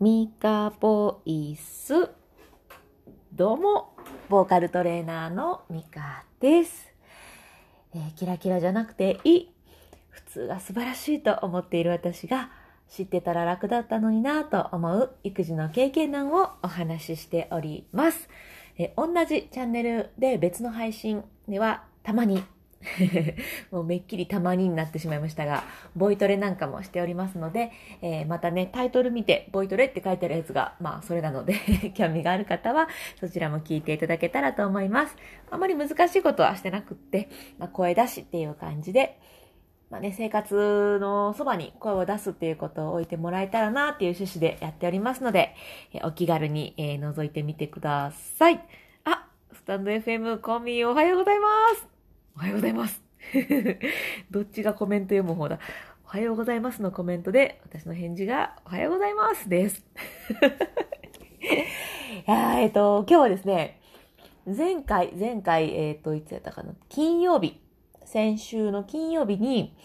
ミカボイス。どうも、ボーカルトレーナーのミカです、えーキラキラじゃなくていい。普通が素晴らしいと思っている私が、知ってたら楽だったのになぁと思う育児の経験談をお話ししております。えー同じチャンネルで別の配信ではたまに もうめっきりたまにになってしまいましたが、ボイトレなんかもしておりますので、えーまたね、タイトル見て、ボイトレって書いてあるやつが、まあ、それなので、興味がある方は、そちらも聞いていただけたらと思います。あまり難しいことはしてなくって、まあ、声出しっていう感じで、まあね、生活のそばに声を出すっていうことを置いてもらえたらなっていう趣旨でやっておりますので、えーお気軽に、えー覗いてみてください。あ、スタンド FM コミおはようございます。おはようございます。どっちがコメント読む方だ。おはようございますのコメントで、私の返事が、おはようございますです。いやえっ、と、今日はですね、前回、前回、えっ、と、いつやったかな、金曜日、先週の金曜日に、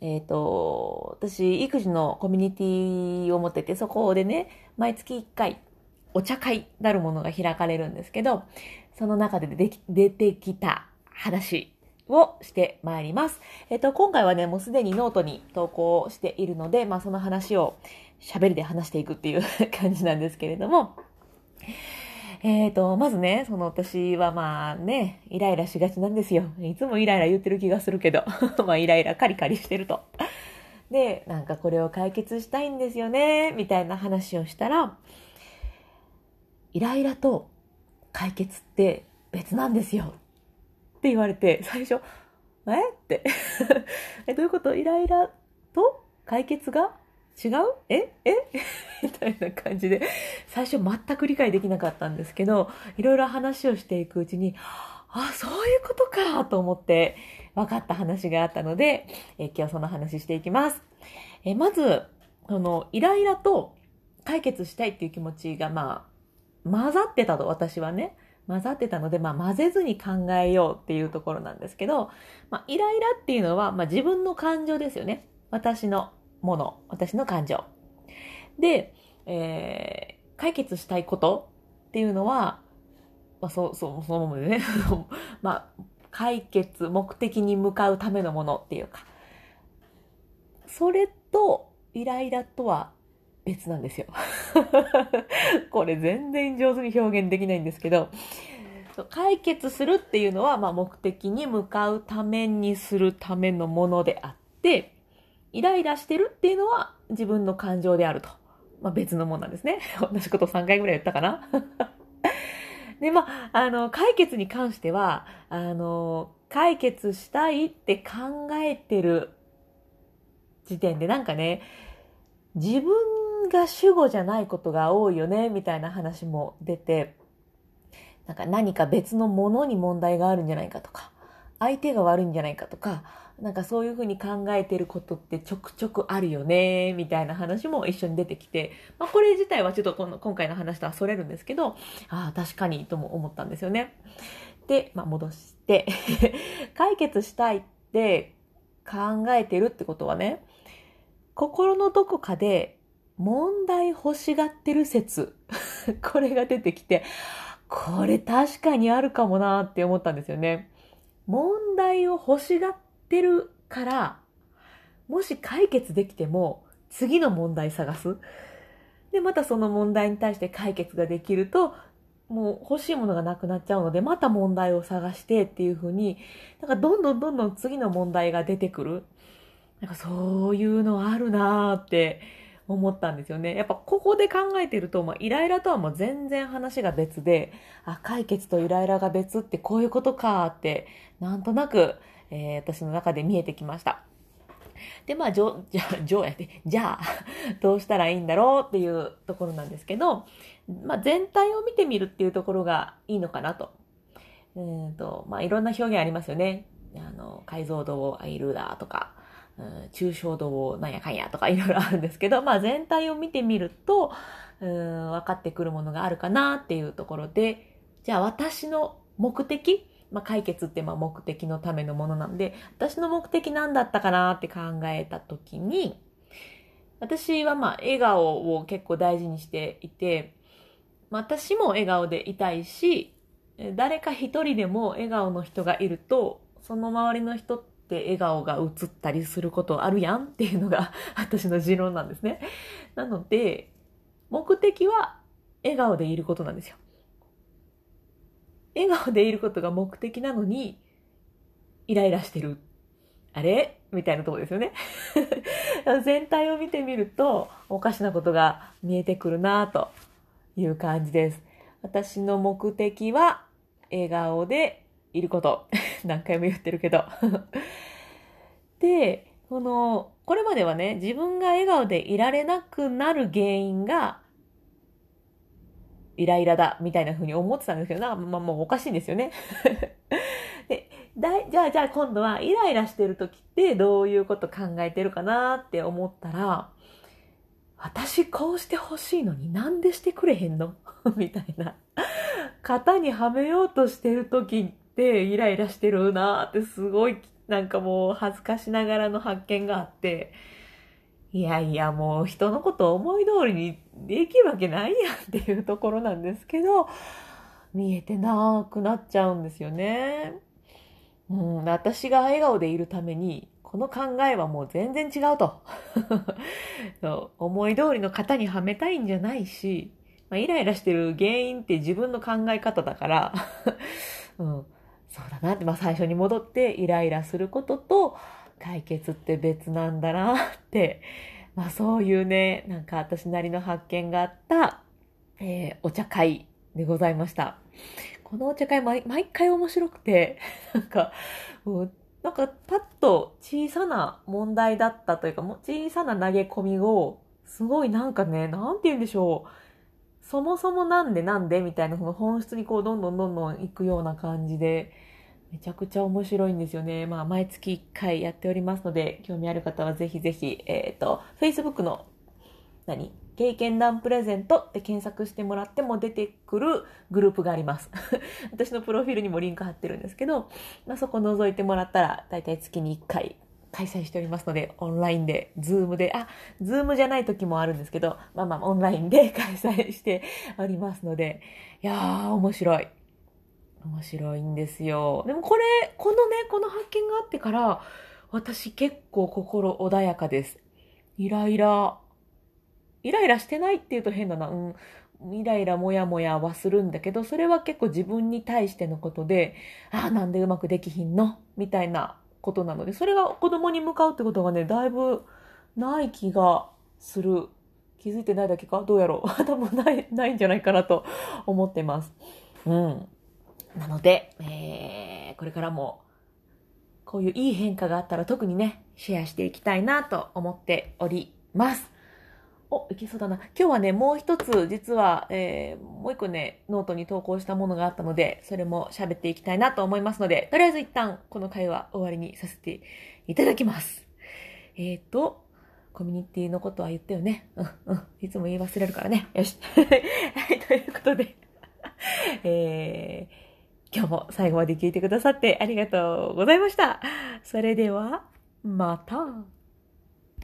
えっ、と、私、育児のコミュニティを持ってて、そこでね、毎月1回、お茶会なるものが開かれるんですけど、その中で出てき出てきた話をしてまいります。えっ、と、今回はね、もうすでにノートに投稿しているので、まあその話を喋りで話していくっていう 感じなんですけれども、えっ、と、まずね、その私はまあね、イライラしがちなんですよ。いつもイライラ言ってる気がするけど、まあイライラカリカリしてると。で、なんかこれを解決したいんですよね、みたいな話をしたら、イライラと解決って別なんですよ。って言われて、最初、え？って。え、どういうこと？イライラと解決が違う？え？え？みたいな感じで、最初全く理解できなかったんですけど、いろいろ話をしていくうちに、あ、そういうことかと思って分かった話があったので、え今日その話していきます。えまず、その、イライラと解決したいっていう気持ちが、まあ、混ざってたと、私はね。混ざってたので、まあ、混ぜずに考えようっていうところなんですけど、まあ、イライラっていうのは、まあ、自分の感情ですよね。私のもの、私の感情。で、えー解決したいことっていうのは、まあ、そう、そう、そのままでね。まあ、解決、目的に向かうためのものっていうか。それと、イライラとは別なんですよ。これ全然上手に表現できないんですけど、解決するっていうのは、まあ、目的に向かうためにするためのものであって、イライラしてるっていうのは自分の感情であると。まあ、別のものなんですね。同じこと3回ぐらい言ったかな。で、まあ、あの、解決に関しては、あの、解決したいって考えてる時点でなんかね、自分が主語じゃないことが多いよね、みたいな話も出て、なんか何か別のものに問題があるんじゃないかとか、相手が悪いんじゃないかとか、なんかそういうふうに考えてることってちょくちょくあるよね、みたいな話も一緒に出てきて、まあこれ自体はちょっとこの今回の話とはそれるんですけど、ああ、確かにとも思ったんですよね。で、まあ戻して、解決したいって考えてるってことはね、心のどこかで問題欲しがってる説、これが出てきて、これ確かにあるかもなって思ったんですよね。問題を欲しがってるから、もし解決できても次の問題探す。で、またその問題に対して解決ができると、もう欲しいものがなくなっちゃうので、また問題を探してっていうふうに、なんかどんどんどんどん次の問題が出てくる。なんかそういうのあるなーって思ったんですよね。やっぱここで考えてると、まあ、イライラとはもう全然話が別で、あ、解決とイライラが別ってこういうことかって、なんとなく、えー私の中で見えてきました。で、まあ、じょ、じゃ、じょやって、じゃあ、どうしたらいいんだろうっていうところなんですけど、まあ、全体を見てみるっていうところがいいのかなと。うーんと、まあ、いろんな表現ありますよね。あの、解像度を上げるだとか、うん抽象度をなんやかんやとかいろいろあるんですけど、まあ、全体を見てみると、うん、分かってくるものがあるかなっていうところで、じゃあ私の目的まあ、解決ってまあ目的のためのものなんで、私の目的なんだったかなって考えたときに、私はまあ笑顔を結構大事にしていて、私も笑顔でいたいし、誰か一人でも笑顔の人がいると、その周りの人って笑顔が映ったりすることあるやんっていうのが 私の持論なんですね。なので、目的は笑顔でいることなんですよ。笑顔でいることが目的なのに、イライラしてる。あれ？みたいなとこですよね。全体を見てみると、おかしなことが見えてくるなという感じです。私の目的は、笑顔でいること。何回も言ってるけど。で、この、これまではね、自分が笑顔でいられなくなる原因が、イライラだ、みたいな風に思ってたんですけど、なんか、まあ、もうおかしいんですよね。でだいじゃあ、じゃあ今度はイライラしてる時ってどういうこと考えてるかなって思ったら、私こうしてほしいのになんでしてくれへんの？みたいな。型にはめようとしてる時ってイライラしてるなってすごいなんかもう恥ずかしながらの発見があって、いやいやもう人のこと思い通りにできるわけないやんっていうところなんですけど、見えてなくなっちゃうんですよね。うん、私が笑顔でいるために、この考えはもう全然違うと。思い通りの型にはめたいんじゃないし、まあ、イライラしてる原因って自分の考え方だから、うん、そうだなって、まあ、最初に戻ってイライラすることと解決って別なんだなって、まあ、そういうね、なんか私なりの発見があった、えー、お茶会でございました。このお茶会毎毎回面白くて、なんか、なんかパッと小さな問題だったというか、もう小さな投げ込みを、すごいなんかね、なんて言うんでしょう。そもそもなんでなんでみたいな、その本質にこう、どんどんどんどん行くような感じで、めちゃくちゃ面白いんですよね。まあ、毎月1回やっておりますので、興味ある方はぜひぜひ、えっ、ー、と、Facebook の、何？経験談プレゼントって検索してもらっても出てくるグループがあります。私のプロフィールにもリンク貼ってるんですけど、まあ、そこ覗いてもらったら、だいたい月に1回開催しておりますので、オンラインで、 Zoom で、あ、 Zoom じゃない時もあるんですけど、まあまあ、オンラインで 開催しておりますので、いやー、面白い。面白いんですよ。でもこれ、このね、この発見があってから、私結構心穏やかです。イライライライラしてないって言うと変だな。うん。イライラもやもやはするんだけど、それは結構自分に対してのことで、ああ、なんでうまくできひんの？みたいなことなので、それが子供に向かうってことがね、だいぶない気がする。気づいてないだけか？どうやろう？多分ない、ないんじゃないかなと思ってます。うん。なので、えー、これからも、こういういい変化があったら特にね、シェアしていきたいなと思っております。お、いけそうだな。今日はね、もう一つ、実は、えー、もう一個ね、ノートに投稿したものがあったので、それも喋っていきたいなと思いますので、とりあえず一旦、この会話終わりにさせていただきます。えっ、ー、と、コミュニティのことは言ったよね。うん、うん。いつも言い忘れるからね。よし。はい、ということで、えー、今日も最後まで聞いてくださってありがとうございました。それでは、また。